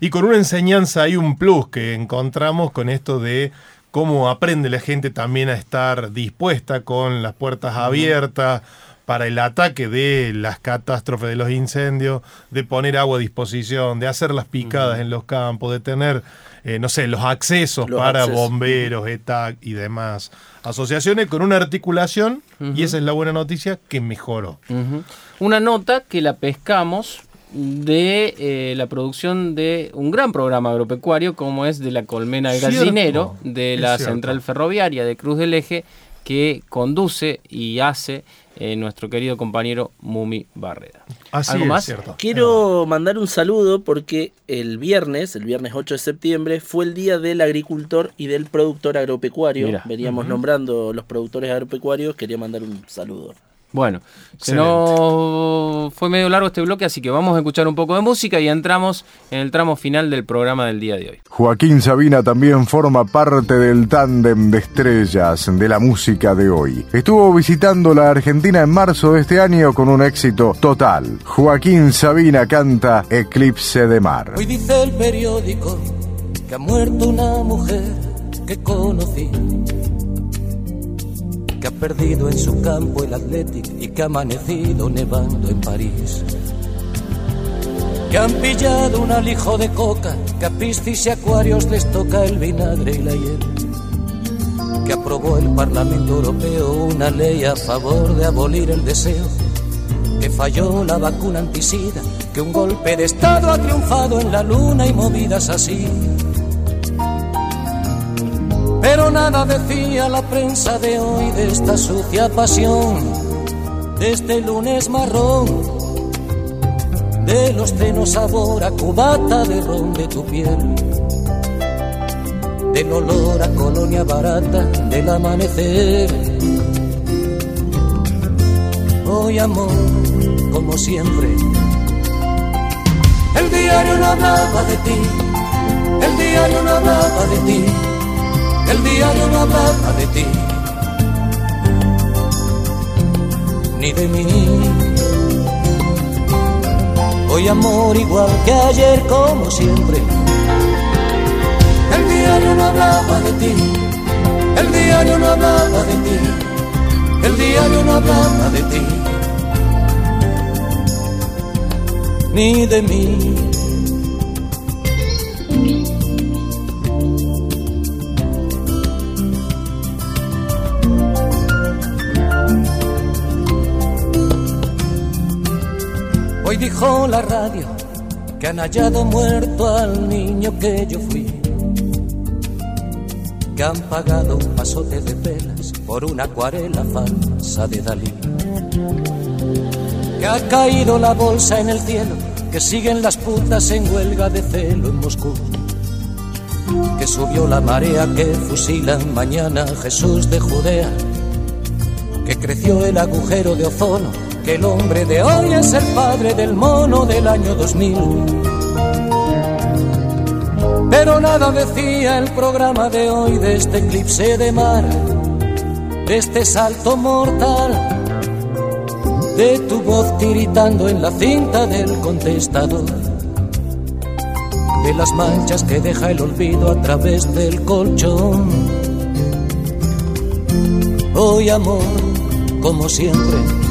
y con una enseñanza y un plus que encontramos con esto de cómo aprende la gente también a estar dispuesta con las puertas abiertas para el ataque de las catástrofes de los incendios, de poner agua a disposición, de hacer las picadas en los campos, de tener, eh, no sé, los accesos para bomberos, ETAC y demás asociaciones con una articulación, y esa es la buena noticia, que mejoró. Una nota que la pescamos de eh, la producción de un gran programa agropecuario como es de la colmena del gallinero de la central ferroviaria de Cruz del Eje que conduce y hace eh, nuestro querido compañero Mumi Barreda. Así más? Cierto. Quiero mandar un saludo porque el viernes, el viernes 8 de septiembre, fue el día del agricultor y del productor agropecuario. Veníamos nombrando los productores agropecuarios, quería mandar un saludo. Bueno, se no fue medio largo este bloque, así que vamos a escuchar un poco de música y entramos en el tramo final del programa del día de hoy. Joaquín Sabina también forma parte del tándem de estrellas de la música de hoy. Estuvo visitando la Argentina en marzo de este año con un éxito total. Joaquín Sabina canta Eclipse de Mar. Hoy dice el periódico que ha muerto una mujer que conocí que ha perdido en su campo el Athletic y que ha amanecido nevando en París. Que han pillado un alijo de coca, que a piscis y acuarios les toca el vinagre y la hiel. Que aprobó el Parlamento Europeo una ley a favor de abolir el deseo. Que falló la vacuna antisida, que un golpe de Estado ha triunfado en la luna y movidas así pero nada decía la prensa de hoy de esta sucia pasión, de este lunes marrón, de los tenos sabor a cubata de ron de tu piel, del olor a colonia barata del amanecer. Hoy amor, como siempre, el diario no hablaba de ti, el diario no hablaba de ti el diario no hablaba de ti, ni de mí. Hoy amor igual que ayer como siempre. El diario no hablaba de ti, el diario no hablaba de ti, el diario no hablaba de ti, ni de mí. Hoy dijo la radio que han hallado muerto al niño que yo fui. que han pagado un pasote de pelas por una acuarela falsa de Dalí. Que ha caído la bolsa en el cielo, que siguen las putas en huelga de celo en Moscú. Que subió la marea que fusilan mañana Jesús de Judea. Que creció el agujero de ozono, que el hombre de hoy es el padre del mono del año 2000 pero nada decía el programa de hoy de este eclipse de mar, de este salto mortal, de tu voz tiritando en la cinta del contestador, de las manchas que deja el olvido a través del colchón. Hoy amor, como siempre,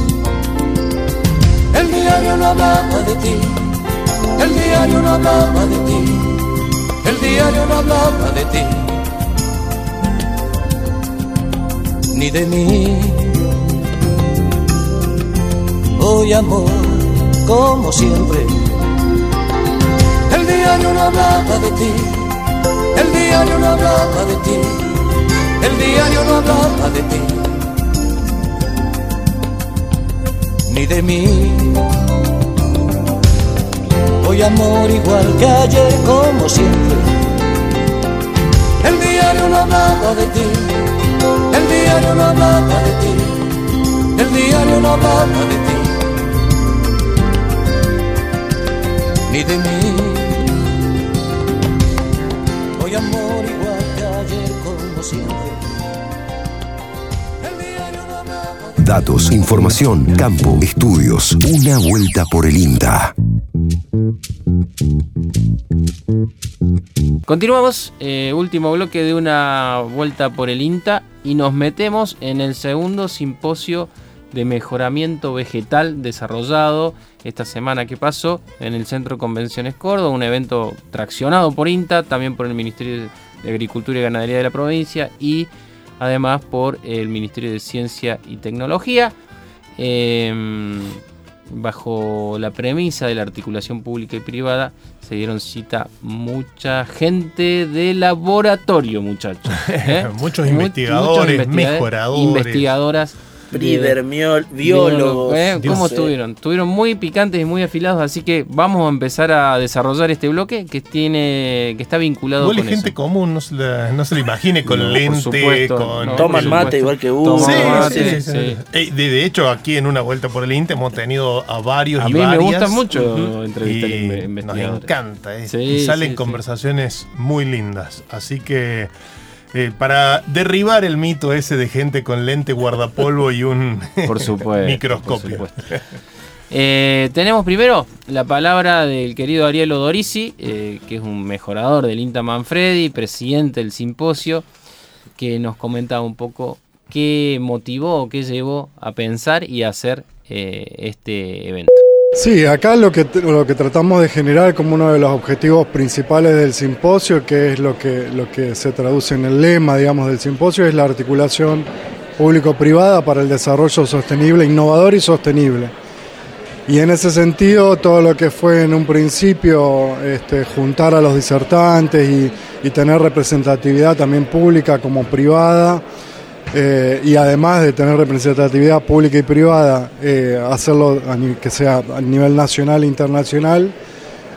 el diario no hablaba de ti, el diario no hablaba de ti. El diario no hablaba de ti, ni de mí. Hoy amor, como siempre, el diario no hablaba de ti, el diario no hablaba de ti, el diario no hablaba de ti, ni de mí. Hoy amor igual que ayer como siempre. El diario no hablaba de ti, el diario no hablaba de ti, el diario no hablaba de ti, ni de mí. Hoy amor igual que ayer como siempre. Datos, información, campo, estudios. Una vuelta por el INTA. Continuamos, eh, último bloque de una vuelta por el INTA y nos metemos en el segundo simposio de mejoramiento vegetal desarrollado esta semana que pasó en el Centro Convenciones Córdoba, un evento traccionado por INTA, también por el Ministerio de Agricultura y Ganadería de la provincia y además por el Ministerio de Ciencia y Tecnología. Em, bajo la premisa de la articulación pública y privada, se dieron cita mucha gente de laboratorio, muchachos. ¿eh? muchos investigadores, mejoradores. Investigadoras. Bridermiol, biólogos. ¿eh? ¿Cómo estuvieron? Estuvieron muy picantes y muy afilados, así que vamos a empezar a desarrollar este bloque que tiene que está vinculado Igual con es gente eso. común, no se, la, no se la imagine con No, lente, supuesto, con... no, Toman mate igual que uno. Sí, sí, sí, sí. De, de hecho, aquí en una vuelta por el INTE hemos tenido a varios A y mí me gusta mucho Ujú. entrevistar Y inve- Nos investigadores. encanta, eh, Sí, y salen sí, sí. conversaciones muy lindas. Así que eh, para derribar el mito ese de gente con lente guardapolvo y un Por supuesto. microscopio. por supuesto. Eh, tenemos primero la palabra del querido Ariel Odorisi, eh, que es un mejorador del INTA Manfredi, presidente del simposio, que nos comentaba un poco qué motivó o qué llevó a pensar y a hacer eh, este evento. Sí, acá lo que, lo que tratamos de generar como uno de los objetivos principales del simposio, que es lo que, lo que se traduce en el lema, digamos, del simposio, es la articulación público-privada para el desarrollo sostenible, innovador y sostenible. Y en ese sentido, todo lo que fue en un principio este, juntar a los disertantes y, y tener representatividad también pública como privada, eh, y además de tener representatividad pública y privada, eh, hacerlo a que sea a nivel nacional e internacional,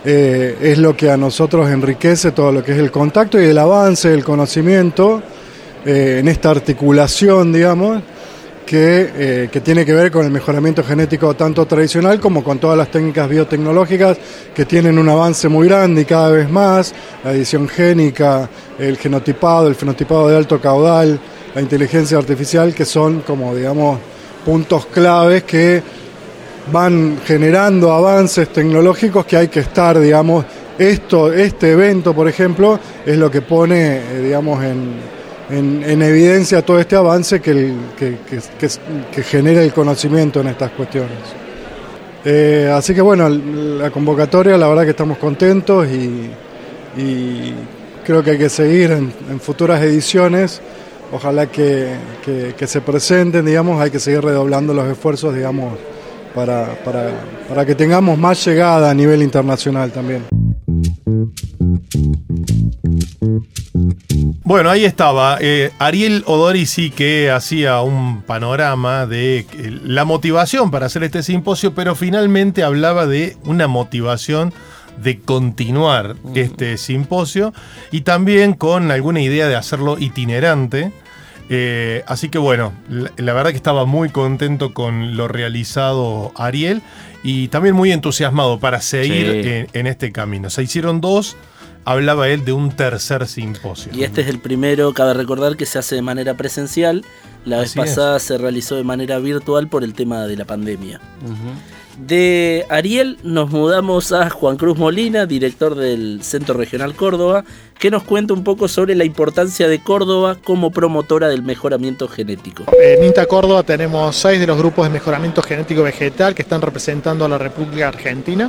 eh, es lo que a nosotros enriquece todo lo que es el contacto y el avance, el conocimiento en esta articulación, digamos, que, que tiene que ver con el mejoramiento genético tanto tradicional como con todas las técnicas biotecnológicas que tienen un avance muy grande y cada vez más, la edición génica, el genotipado, el fenotipado de alto caudal, la inteligencia artificial, que son como digamos puntos claves que van generando avances tecnológicos que hay que estar, digamos, esto, este evento, por ejemplo, es lo que pone, eh, digamos, en, en- en evidencia todo este avance que, que, que- genera el conocimiento en estas cuestiones. Eh, así que bueno, la convocatoria, la verdad que estamos contentos y, creo que hay que seguir en futuras ediciones. Ojalá que, que- se presenten, digamos, hay que seguir redoblando los esfuerzos, digamos, para, para, para que tengamos más llegada a nivel internacional también. Bueno, ahí estaba. Eh, Ariel Odorici que hacía un panorama de eh, la motivación para hacer este simposio, pero finalmente hablaba de una motivación de continuar este simposio y también con alguna idea de hacerlo itinerante. Eh, así que bueno, la, la verdad que estaba muy contento con lo realizado Ariel y también muy entusiasmado para seguir Sí. en, en este camino. Se hicieron dos, hablaba él de un tercer simposio. Y este es el primero, cabe recordar que se hace de manera presencial. La vez Así es. pasada se realizó de manera virtual por el tema de la pandemia. De Ariel nos mudamos a Juan Cruz Molina, director del Centro Regional Córdoba, que nos cuenta un poco sobre la importancia de Córdoba como promotora del mejoramiento genético. En INTA Córdoba tenemos seis de los grupos de mejoramiento genético vegetal que están representando a la República Argentina.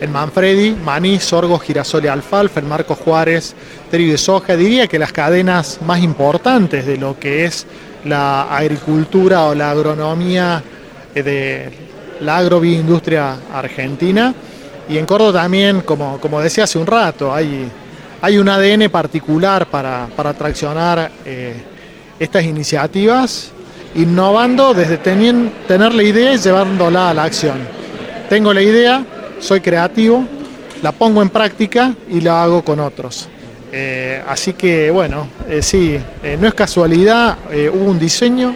En Manfredi, maní, sorgo, girasol y alfalfa, en Marcos Juárez, trigo y soja. Diría que las cadenas más importantes de lo que es la agricultura o la agronomía eh, de la agroindustria argentina. Y en Córdoba también, como, como decía hace un rato, hay, hay un ADN particular para, para traccionar eh, estas iniciativas, innovando desde tenien- tener la idea y llevándola a la acción. Tengo la idea, soy creativo, la pongo en práctica y la hago con otros. Eh, así que bueno, eh, sí, no es casualidad, hubo un diseño,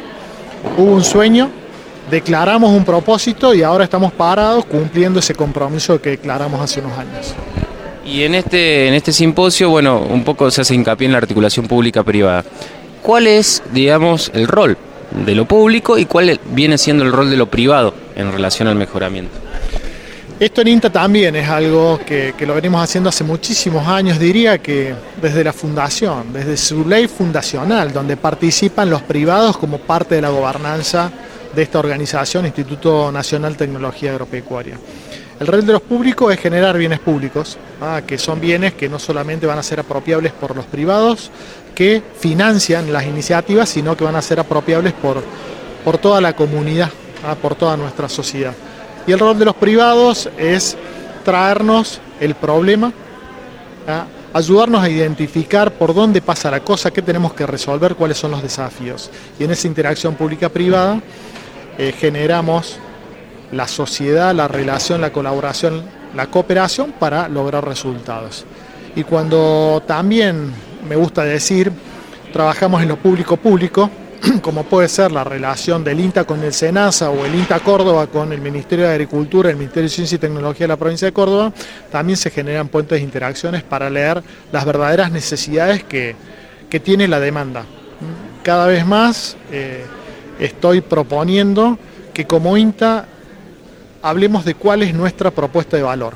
hubo un sueño, declaramos un propósito y ahora estamos parados cumpliendo ese compromiso que declaramos hace unos años. Y en este, en este simposio, bueno, un poco se hace hincapié en la articulación pública-privada. ¿Cuál es, digamos, el rol de lo público y cuál viene siendo el rol de lo privado en relación al mejoramiento? Esto en INTA también es algo que, que lo venimos haciendo hace muchísimos años, diría que desde la fundación, desde su ley fundacional, donde participan los privados como parte de la gobernanza de esta organización, Instituto Nacional Tecnología Agropecuaria. El rol de los públicos es generar bienes públicos, ah, que son bienes que no solamente van a ser apropiables por los privados que financian las iniciativas, sino que van a ser apropiables por, por toda la comunidad, ah, por toda nuestra sociedad. Y el rol de los privados es traernos el problema, ¿ah? ayudarnos a identificar por dónde pasa la cosa, qué tenemos que resolver, cuáles son los desafíos. Y en esa interacción pública-privada eh, generamos la sociedad, la relación, la colaboración, la cooperación para lograr resultados. Y cuando también, me gusta decir, trabajamos en lo público-público, como puede ser la relación del INTA con el SENASA o el INTA Córdoba con el Ministerio de Agricultura, el Ministerio de Ciencia y Tecnología de la provincia de Córdoba, también se generan puentes de interacciones para leer las verdaderas necesidades que, que tiene la demanda. Cada vez más eh, estoy proponiendo que como INTA hablemos de cuál es nuestra propuesta de valor.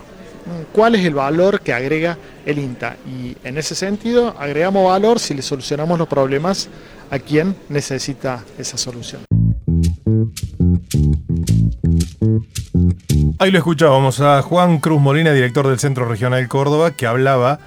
¿Cuál es el valor que agrega el INTA? Y en ese sentido, agregamos valor si le solucionamos los problemas a quien necesita esa solución. Ahí lo escuchábamos a Juan Cruz Molina, director del Centro Regional Córdoba, que hablaba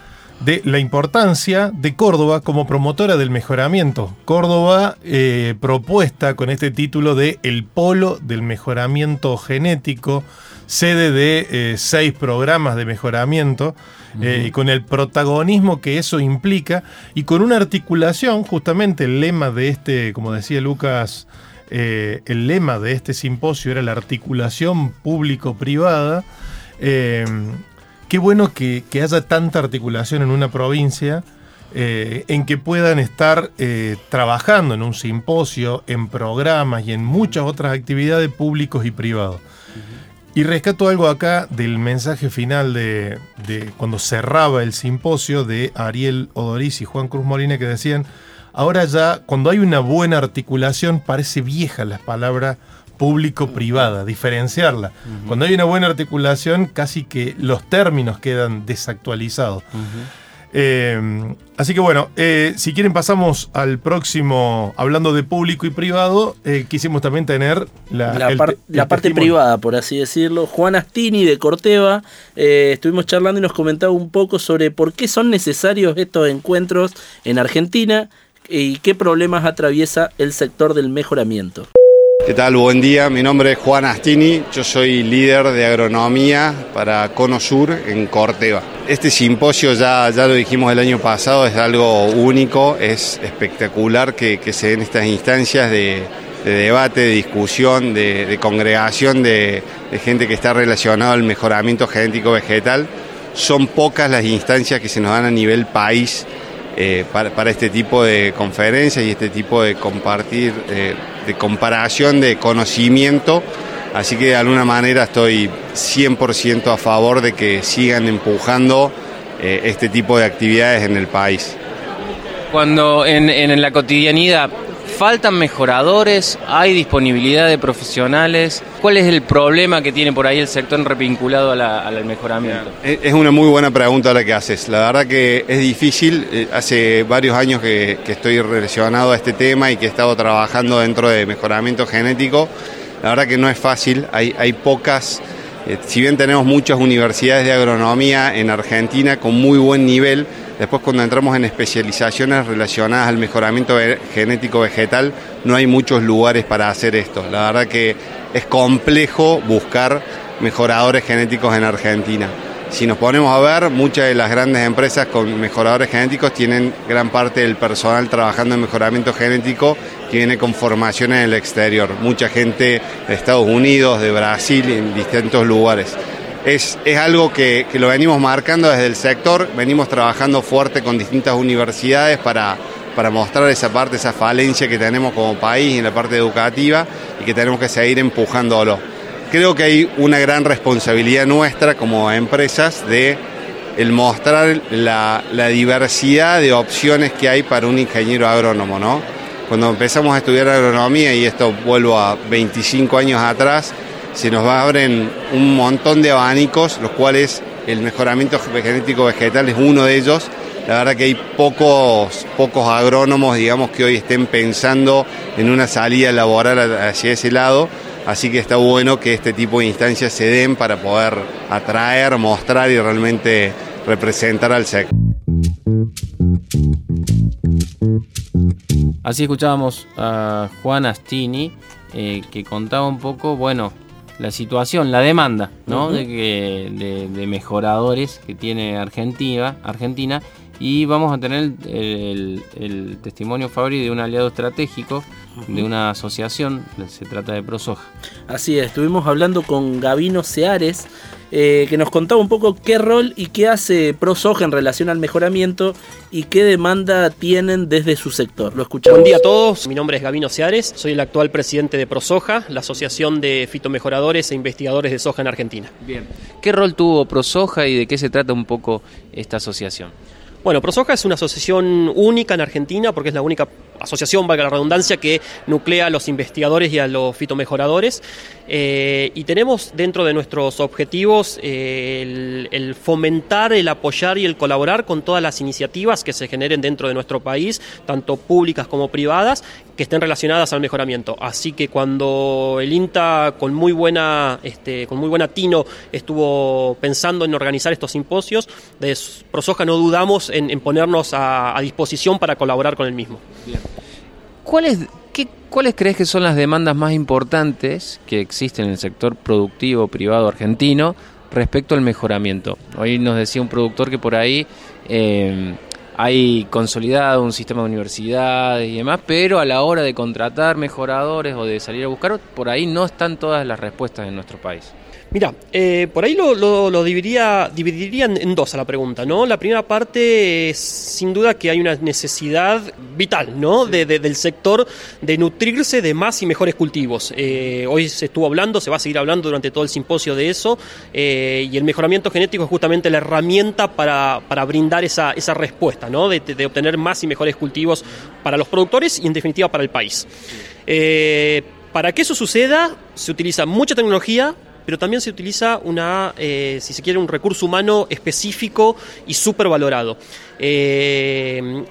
de la importancia de Córdoba como promotora del mejoramiento. Córdoba eh, propuesta con este título de El Polo del Mejoramiento Genético, sede de eh, seis programas de mejoramiento, eh, y con el protagonismo que eso implica, y con una articulación, justamente el lema de este, como decía Lucas, el lema de este simposio era la articulación público-privada. Eh, qué bueno que, que haya tanta articulación en una provincia eh, en que puedan estar eh, trabajando en un simposio, en programas y en muchas otras actividades públicos y privados. Y rescato algo acá del mensaje final de, de cuando cerraba el simposio de Ariel Odoriz y Juan Cruz Molina que decían, ahora ya cuando hay una buena articulación parece vieja la palabra público-privada, diferenciarla. Cuando hay una buena articulación casi que los términos quedan desactualizados. Eh, así que bueno, eh, si quieren pasamos al próximo, hablando de público y privado, eh, quisimos también tener la, la, el par- te- el la parte testimonio. privada, por así decirlo. Juan Astini de Corteva, estuvimos charlando y nos comentaba un poco sobre por qué son necesarios estos encuentros en Argentina y qué problemas atraviesa el sector del mejoramiento. ¿Qué tal? Buen día. Mi nombre es Juan Astini. Yo soy líder de agronomía para Cono Sur en Corteva. Este simposio, ya, ya lo dijimos el año pasado, es algo único, es espectacular que, que se den estas instancias de, de debate, de discusión, de, de congregación de, de gente que está relacionada al mejoramiento genético vegetal. Son pocas las instancias que se nos dan a nivel país eh, para, este tipo de conferencias y este tipo de compartir, eh, de comparación de conocimiento. Así que de alguna manera estoy 100% a favor de que sigan empujando eh, este tipo de actividades en el país. Cuando en, en la cotidianidad faltan mejoradores, hay disponibilidad de profesionales. ¿Cuál es el problema que tiene por ahí el sector revinculado a al mejoramiento? Es es una muy buena pregunta la que haces. La verdad que es difícil. Eh, Hace varios años que, estoy relacionado a este tema y que he estado trabajando dentro de mejoramiento genético. La verdad que no es fácil. Hay, hay pocas, eh, si bien tenemos muchas universidades de agronomía en Argentina con muy buen nivel, después cuando entramos en especializaciones relacionadas al mejoramiento genético vegetal, no hay muchos lugares para hacer esto. La verdad que es complejo buscar mejoradores genéticos en Argentina. Si nos ponemos a ver, muchas de las grandes empresas con mejoradores genéticos tienen gran parte del personal trabajando en mejoramiento genético que viene con formación en el exterior. Mucha gente de Estados Unidos, de Brasil, en distintos lugares. Es, es algo que, que lo venimos marcando desde el sector, venimos trabajando fuerte con distintas universidades para, para mostrar esa parte, esa falencia que tenemos como país en la parte educativa y que tenemos que seguir empujándolo. Creo que hay una gran responsabilidad nuestra como empresas de el mostrar la, la diversidad de opciones que hay para un ingeniero agrónomo, ¿no? Cuando empezamos a estudiar agronomía, y esto vuelvo a 25 años atrás, se nos abren un montón de abanicos, los cuales el mejoramiento genético vegetal es uno de ellos. La verdad que hay pocos, pocos agrónomos, digamos, que hoy estén pensando en una salida laboral hacia ese lado. Así que está bueno que este tipo de instancias se den para poder atraer, mostrar y realmente representar al sector. Así escuchábamos a Juan Astini, eh, que contaba un poco, bueno, la situación, la demanda, ¿no? De, que, de, de mejoradores que tiene Argentina, Argentina. Y vamos a tener el, el- el testimonio, Fabri, de un aliado estratégico de una asociación, se trata de ProSoja. Así es, estuvimos hablando con Gabino Seares, eh, que nos contaba un poco qué rol y qué hace ProSoja en relación al mejoramiento y qué demanda tienen desde su sector. Lo escuchamos. Buen día a todos, mi nombre es Gabino Seares, soy el actual presidente de ProSoja, la Asociación de Fitomejoradores e Investigadores de Soja en Argentina. Bien. ¿Qué rol tuvo ProSoja y de qué se trata un poco esta asociación? Bueno, ProSoja es una asociación única en Argentina porque es la única asociación, valga la redundancia, que nuclea a los investigadores y a los fitomejoradores. Eh, y tenemos dentro de nuestros objetivos eh, el, fomentar, el apoyar y el colaborar con todas las iniciativas que se generen dentro de nuestro país, tanto públicas como privadas, que estén relacionadas al mejoramiento. Así que cuando el INTA con muy buena, este, con muy buen atino estuvo pensando en organizar estos simposios, de Prosoja no dudamos en, ponernos a, a disposición para colaborar con el mismo. ¿Cuáles, qué, ¿Cuáles crees que son las demandas más importantes que existen en el sector productivo privado argentino respecto al mejoramiento? Hoy nos decía un productor que por ahí eh, hay consolidado un sistema de universidades y demás, pero a la hora de contratar mejoradores o de salir a buscar, por ahí no están todas las respuestas en nuestro país. Mira, eh, por ahí lo, lo- lo dividiría, dividiría en, en dos a la pregunta, ¿no? La primera parte es sin duda que hay una necesidad vital, ¿no? De- de- del sector de nutrirse de más y mejores cultivos. Eh, hoy se estuvo hablando, se va a seguir hablando durante todo el simposio de eso, eh, y el mejoramiento genético es justamente la herramienta para, para brindar esa, esa respuesta, ¿no? De, de obtener más y mejores cultivos para los productores y en definitiva para el país. Eh, para que eso suceda, se utiliza mucha tecnología, pero también se utiliza una, eh, si se quiere, un recurso humano específico y súper valorado. Eh,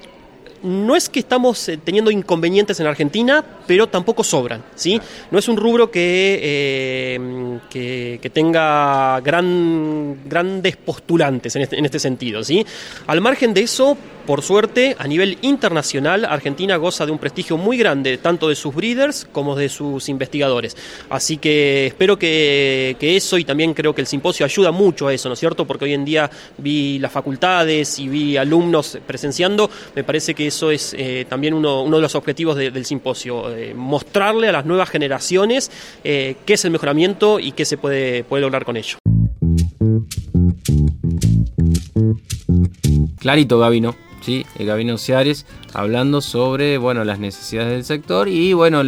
no es que estamos eh, teniendo inconvenientes en Argentina, pero tampoco sobran, ¿sí? No es un rubro que, eh, que, que tenga gran, grandes postulantes en este, en este sentido, ¿sí? Al margen de eso, por suerte, a nivel internacional, Argentina goza de un prestigio muy grande, tanto de sus breeders como de sus investigadores. Así que espero que, eso y también creo que el simposio ayuda mucho a eso, ¿no es cierto? Porque hoy en día vi las facultades y vi alumnos presenciando, me parece que eso es eh, también uno, de los objetivos de, del simposio, eh, mostrarle a las nuevas generaciones eh, qué es el mejoramiento y qué se puede, puede lograr con ello. Clarito, Gabino. ¿Sí? Gabino Ciares, hablando sobre bueno, las necesidades del sector y bueno,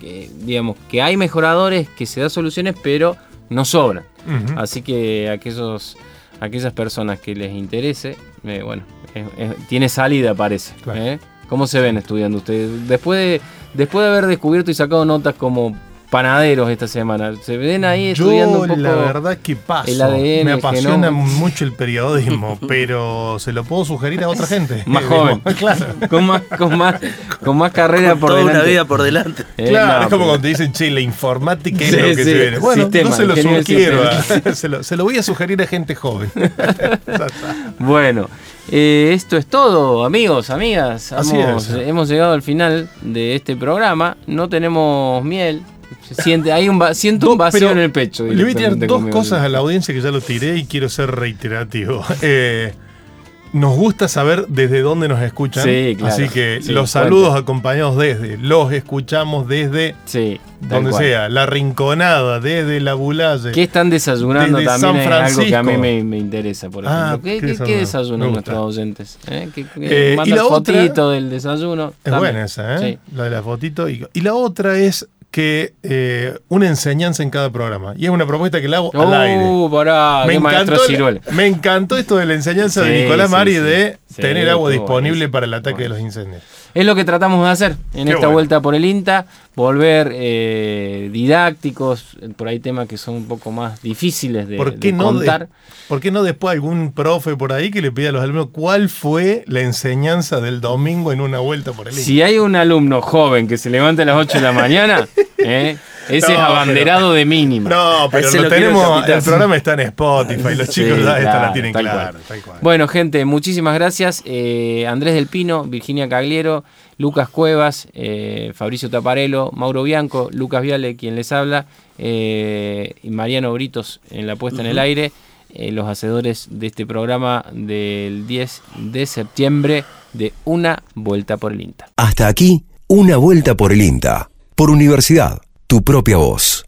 que, digamos que hay mejoradores, que se da soluciones, pero no sobran. Uh -huh. Así que aquellos, aquellas personas que les interese, eh, bueno, tiene salida parece. Claro. ¿eh? ¿Cómo se ven estudiando ustedes? Después de, después de haber descubierto y sacado notas como panaderos esta semana. Se ven ahí Yo, estudiando un poco la verdad que paso. el ADN, Me apasiona el mucho el periodismo, pero se lo puedo sugerir a otra gente. Más joven. claro. Con más, con más, con más carrera por Toda delante. una vida por delante. Eh, claro, no, es como pero- cuando te dicen, che, la informática es Sí, lo que sí, se viene. Bueno, sistema, no se lo sugiero. se, lo, se lo voy a sugerir a gente joven. Bueno, eh, esto es todo, amigos, amigas. Así es. hemos llegado al final de este programa. No tenemos miel. Siente, hay un siento un vacío en el pecho. Le voy a tirar dos conmigo. cosas a la audiencia que ya lo tiré y quiero ser reiterativo. Eh, nos gusta saber desde dónde nos escuchan. Sí, claro. Así que Sí, los saludos acompañados desde, los escuchamos desde Sí, donde cual. sea, la rinconada, desde la bulalle. ¿Qué están desayunando Desde también? Es algo que a mí me, me interesa, por ejemplo. Ah, ¿Qué, ¿qué qué- qué desayunan? nuestros oyentes? ¿Eh? ¿Qué, qué- Eh, y la otra- fotito del desayuno. Es También. buena esa, ¿eh? Sí. La de la fotito. Y, y la otra es que eh, una enseñanza en cada programa. Y es una propuesta que le hago al aire. Uh, pará, maestro encantó, me encantó esto de la enseñanza de Nicolás sí, Mari sí. de tener agua disponible para el ataque de los incendios. Es lo que tratamos de hacer en Qué esta bueno. vuelta por el INTA, volver eh, didácticos, por ahí temas que son un poco más difíciles de, ¿Por qué, de no contar. de- ¿Por qué no después algún profe por ahí que le pida a los alumnos cuál fue la enseñanza del domingo en una vuelta por el INTA? Si hay un alumno joven que se levanta a las 8 de la mañana, ¿eh? Ese es abanderado de mínima. No, pero lo tenemos, el programa está en Spotify, los Sí, chicos ya esta la tienen tal clara. cual. tal cual. Bueno, gente, muchísimas gracias. Eh, Andrés del Pino, Virginia Cagliero, Lucas Cuevas, eh, Fabricio Taparelo, Mauro Bianco, Lucas Viale, quien les habla, eh, y Mariano Britos en la puesta en el aire, eh, los hacedores de este programa del 10 de septiembre de Una Vuelta por el INTA. Hasta aquí, una vuelta por el INTA. Por universidad, tu propia voz.